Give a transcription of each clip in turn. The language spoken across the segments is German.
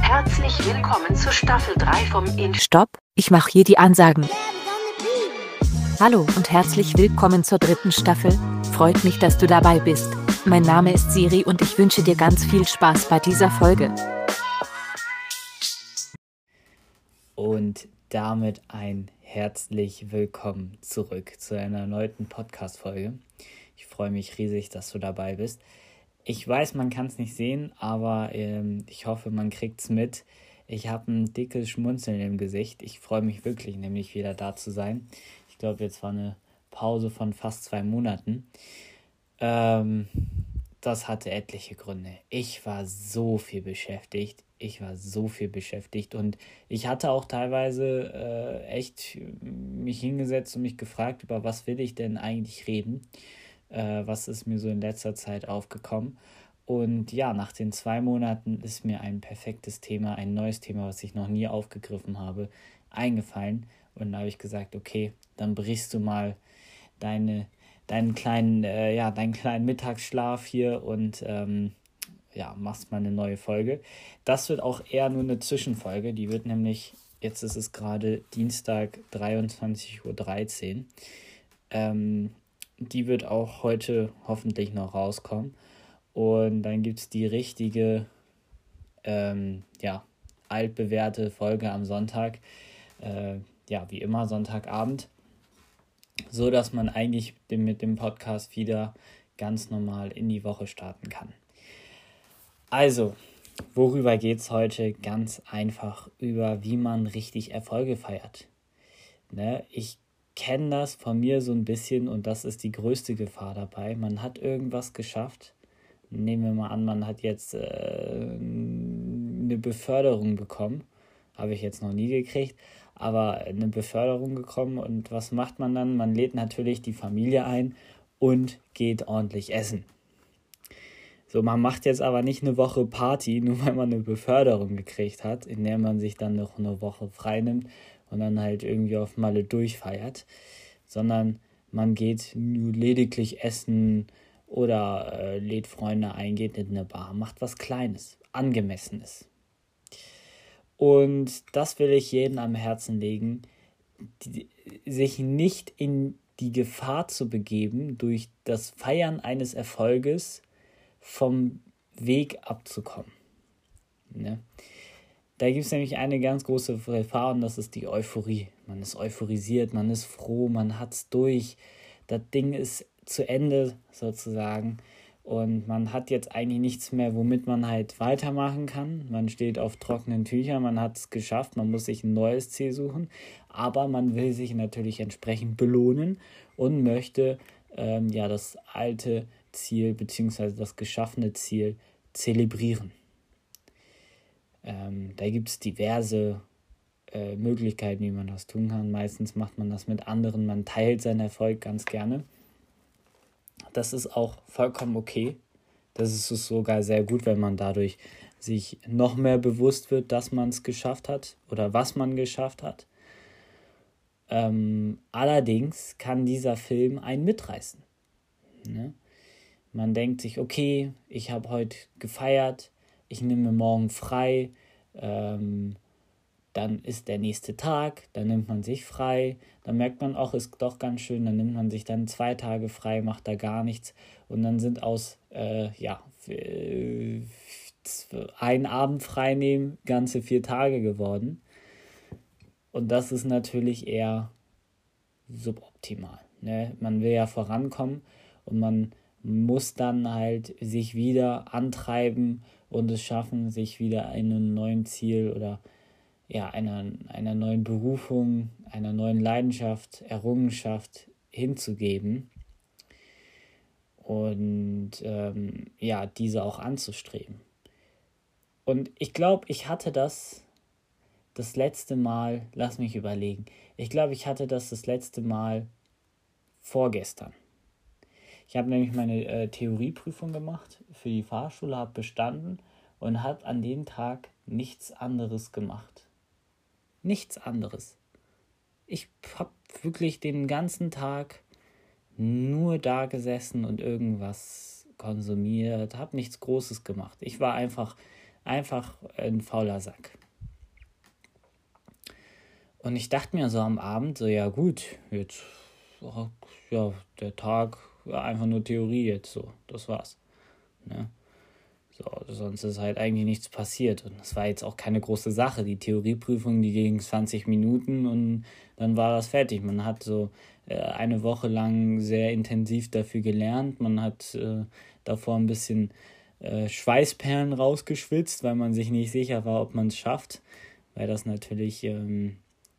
Herzlich willkommen zur Staffel 3 vom In Stopp, ich mache hier die Ansagen. Hallo und herzlich willkommen zur dritten Staffel. Freut mich, dass du dabei bist. Mein Name ist Siri und ich wünsche dir ganz viel Spaß bei dieser Folge. Und damit ein herzlich willkommen zurück zu einer erneuten Podcast-Folge. Ich freue mich riesig, dass du dabei bist. Ich weiß, man kann es nicht sehen, aber ähm, ich hoffe, man kriegt es mit. Ich habe ein dickes Schmunzeln im Gesicht. Ich freue mich wirklich, nämlich wieder da zu sein. Ich glaube, jetzt war eine Pause von fast zwei Monaten. Ähm, das hatte etliche Gründe. Ich war so viel beschäftigt. Ich war so viel beschäftigt und ich hatte auch teilweise äh, echt mich hingesetzt und mich gefragt, über was will ich denn eigentlich reden? Äh, was ist mir so in letzter Zeit aufgekommen? Und ja, nach den zwei Monaten ist mir ein perfektes Thema, ein neues Thema, was ich noch nie aufgegriffen habe, eingefallen. Und da habe ich gesagt, okay, dann brichst du mal deine deinen kleinen, äh, ja, deinen kleinen Mittagsschlaf hier und ähm, ja, machst mal eine neue Folge. Das wird auch eher nur eine Zwischenfolge. Die wird nämlich, jetzt ist es gerade Dienstag 23.13 Uhr. Ähm, die wird auch heute hoffentlich noch rauskommen. Und dann gibt es die richtige, ähm, ja, altbewährte Folge am Sonntag. Äh, ja, wie immer, Sonntagabend so dass man eigentlich mit dem Podcast wieder ganz normal in die Woche starten kann. Also, worüber geht es heute? Ganz einfach über, wie man richtig Erfolge feiert. Ne? Ich kenne das von mir so ein bisschen und das ist die größte Gefahr dabei. Man hat irgendwas geschafft. Nehmen wir mal an, man hat jetzt äh, eine Beförderung bekommen. Habe ich jetzt noch nie gekriegt aber eine Beförderung gekommen und was macht man dann? Man lädt natürlich die Familie ein und geht ordentlich essen. So, man macht jetzt aber nicht eine Woche Party, nur weil man eine Beförderung gekriegt hat, in der man sich dann noch eine Woche frei nimmt und dann halt irgendwie auf Malle durchfeiert, sondern man geht nur lediglich essen oder äh, lädt Freunde ein, geht in eine Bar, macht was Kleines, Angemessenes. Und das will ich jedem am Herzen legen, die, sich nicht in die Gefahr zu begeben, durch das Feiern eines Erfolges vom Weg abzukommen. Ne? Da gibt es nämlich eine ganz große Gefahr und das ist die Euphorie. Man ist euphorisiert, man ist froh, man hat es durch. Das Ding ist zu Ende sozusagen. Und man hat jetzt eigentlich nichts mehr, womit man halt weitermachen kann. Man steht auf trockenen Tüchern, man hat es geschafft, man muss sich ein neues Ziel suchen. Aber man will sich natürlich entsprechend belohnen und möchte ähm, ja das alte Ziel bzw. das geschaffene Ziel zelebrieren. Ähm, da gibt es diverse äh, Möglichkeiten, wie man das tun kann. Meistens macht man das mit anderen, man teilt seinen Erfolg ganz gerne. Das ist auch vollkommen okay. Das ist sogar sehr gut, wenn man dadurch sich noch mehr bewusst wird, dass man es geschafft hat oder was man geschafft hat. Ähm, allerdings kann dieser Film einen mitreißen. Ne? Man denkt sich, okay, ich habe heute gefeiert, ich nehme morgen frei, ähm, dann ist der nächste Tag, dann nimmt man sich frei, dann merkt man auch, ist doch ganz schön, dann nimmt man sich dann zwei Tage frei, macht da gar nichts und dann sind aus, äh, ja, ein Abend frei nehmen ganze vier Tage geworden. Und das ist natürlich eher suboptimal. Ne? Man will ja vorankommen und man muss dann halt sich wieder antreiben und es schaffen, sich wieder einem neuen Ziel oder ja, einer, einer neuen Berufung, einer neuen Leidenschaft, Errungenschaft hinzugeben und ähm, ja, diese auch anzustreben. Und ich glaube, ich hatte das das letzte Mal, lass mich überlegen, ich glaube, ich hatte das das letzte Mal vorgestern. Ich habe nämlich meine äh, Theorieprüfung gemacht für die Fahrschule, habe bestanden und habe an dem Tag nichts anderes gemacht. Nichts anderes. Ich habe wirklich den ganzen Tag nur da gesessen und irgendwas konsumiert, habe nichts Großes gemacht. Ich war einfach, einfach ein fauler Sack. Und ich dachte mir so am Abend, so ja gut, jetzt, ja, der Tag, ja, einfach nur Theorie jetzt so, das war's. Ne? So, sonst ist halt eigentlich nichts passiert. Und das war jetzt auch keine große Sache. Die Theorieprüfung, die ging 20 Minuten und dann war das fertig. Man hat so äh, eine Woche lang sehr intensiv dafür gelernt. Man hat äh, davor ein bisschen äh, Schweißperlen rausgeschwitzt, weil man sich nicht sicher war, ob man es schafft. Weil das natürlich ähm,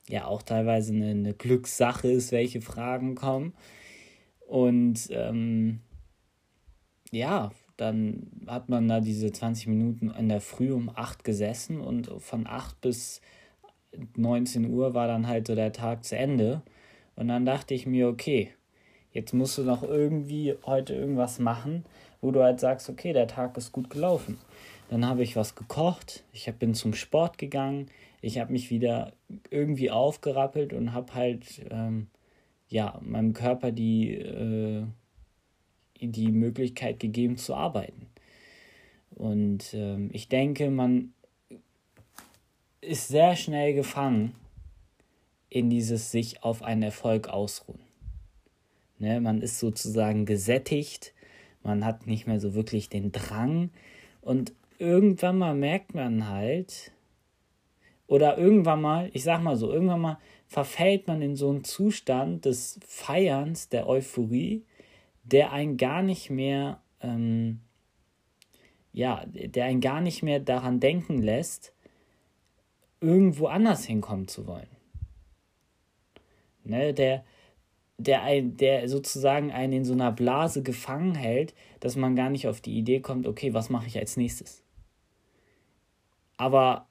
ja auch teilweise eine, eine Glückssache ist, welche Fragen kommen. Und ähm, ja, dann hat man da diese 20 Minuten in der Früh um 8 gesessen und von 8 bis 19 Uhr war dann halt so der Tag zu Ende. Und dann dachte ich mir, okay, jetzt musst du noch irgendwie heute irgendwas machen, wo du halt sagst, okay, der Tag ist gut gelaufen. Dann habe ich was gekocht, ich bin zum Sport gegangen, ich habe mich wieder irgendwie aufgerappelt und habe halt ähm, ja meinem Körper die äh, die Möglichkeit gegeben zu arbeiten. Und ähm, ich denke, man ist sehr schnell gefangen in dieses sich auf einen Erfolg ausruhen. Ne, man ist sozusagen gesättigt, man hat nicht mehr so wirklich den Drang und irgendwann mal merkt man halt, oder irgendwann mal, ich sag mal so, irgendwann mal verfällt man in so einen Zustand des Feierns, der Euphorie, der einen gar nicht mehr, ähm, ja, der einen gar nicht mehr daran denken lässt, irgendwo anders hinkommen zu wollen. Ne, der, der, ein, der sozusagen einen in so einer Blase gefangen hält, dass man gar nicht auf die Idee kommt, okay, was mache ich als nächstes? Aber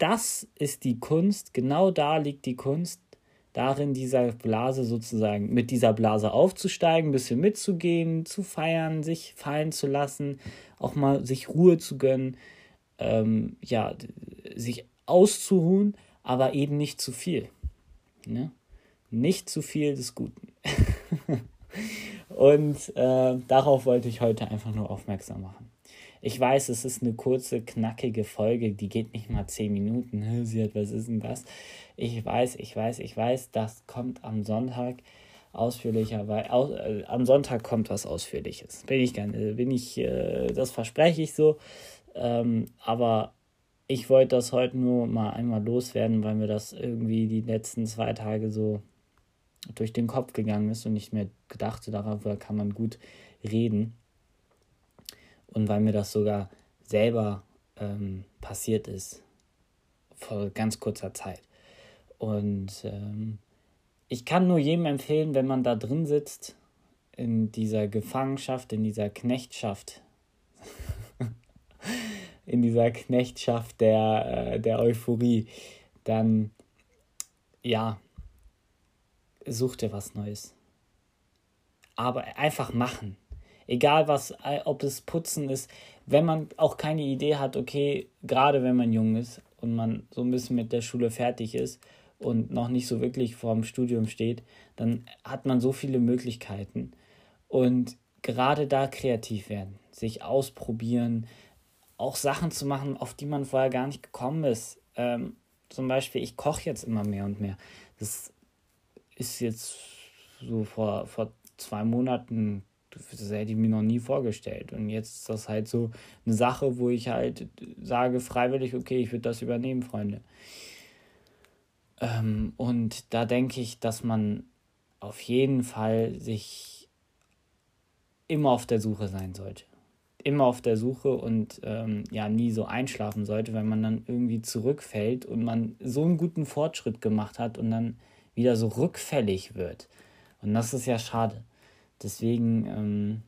das ist die Kunst, genau da liegt die Kunst, darin, dieser Blase sozusagen, mit dieser Blase aufzusteigen, ein bisschen mitzugehen, zu feiern, sich fallen zu lassen, auch mal sich Ruhe zu gönnen, ähm, ja, sich auszuruhen, aber eben nicht zu viel. Ne? Nicht zu viel des Guten. Und äh, darauf wollte ich heute einfach nur aufmerksam machen. Ich weiß, es ist eine kurze, knackige Folge, die geht nicht mal zehn Minuten. Sie hat, was ist denn das? Ich weiß, ich weiß, ich weiß, das kommt am Sonntag ausführlicher, weil äh, am Sonntag kommt was Ausführliches. Bin ich gerne, bin ich, äh, das verspreche ich so. Ähm, aber ich wollte das heute nur mal einmal loswerden, weil mir das irgendwie die letzten zwei Tage so durch den Kopf gegangen ist und nicht mehr gedachte, darüber kann man gut reden und weil mir das sogar selber ähm, passiert ist vor ganz kurzer Zeit. Und ähm, ich kann nur jedem empfehlen, wenn man da drin sitzt, in dieser Gefangenschaft, in dieser Knechtschaft, in dieser Knechtschaft der, äh, der Euphorie, dann ja, such dir was Neues. Aber einfach machen egal was, äh, ob es Putzen ist, wenn man auch keine Idee hat, okay, gerade wenn man jung ist und man so ein bisschen mit der Schule fertig ist und noch nicht so wirklich vorm Studium steht, dann hat man so viele Möglichkeiten. Und gerade da kreativ werden, sich ausprobieren, auch Sachen zu machen, auf die man vorher gar nicht gekommen ist. Ähm, zum Beispiel, ich koche jetzt immer mehr und mehr. Das ist jetzt so vor, vor zwei Monaten das hätte ich mir noch nie vorgestellt. Und jetzt ist das halt so eine Sache, wo ich halt sage, freiwillig, okay, ich würde das übernehmen, Freunde. Ähm, und da denke ich, dass man auf jeden Fall sich immer auf der Suche sein sollte. Immer auf der Suche und ähm, ja, nie so einschlafen sollte, weil man dann irgendwie zurückfällt und man so einen guten Fortschritt gemacht hat und dann wieder so rückfällig wird. Und das ist ja schade. Deswegen, ähm,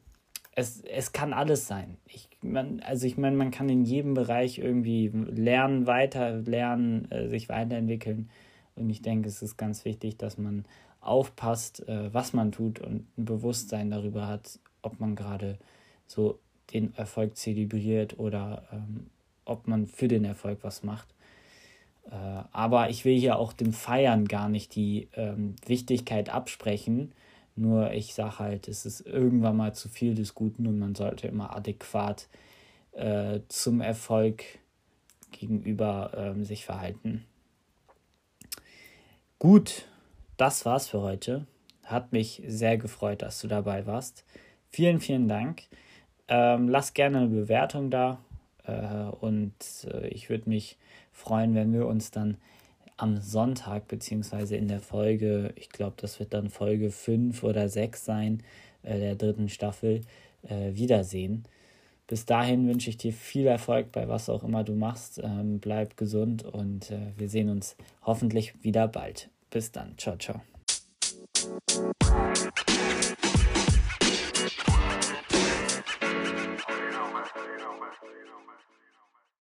es, es kann alles sein. Ich, man, also ich meine, man kann in jedem Bereich irgendwie lernen, weiter lernen, äh, sich weiterentwickeln. Und ich denke, es ist ganz wichtig, dass man aufpasst, äh, was man tut und ein Bewusstsein darüber hat, ob man gerade so den Erfolg zelebriert oder ähm, ob man für den Erfolg was macht. Äh, aber ich will hier auch dem Feiern gar nicht die ähm, Wichtigkeit absprechen, Nur ich sage halt, es ist irgendwann mal zu viel des Guten und man sollte immer adäquat äh, zum Erfolg gegenüber ähm, sich verhalten. Gut, das war's für heute. Hat mich sehr gefreut, dass du dabei warst. Vielen, vielen Dank. Ähm, lass gerne eine Bewertung da äh, und äh, ich würde mich freuen, wenn wir uns dann am Sonntag beziehungsweise in der Folge, ich glaube, das wird dann Folge 5 oder 6 sein, äh, der dritten Staffel, äh, wiedersehen. Bis dahin wünsche ich dir viel Erfolg bei was auch immer du machst. Ähm, bleib gesund und äh, wir sehen uns hoffentlich wieder bald. Bis dann. Ciao, ciao.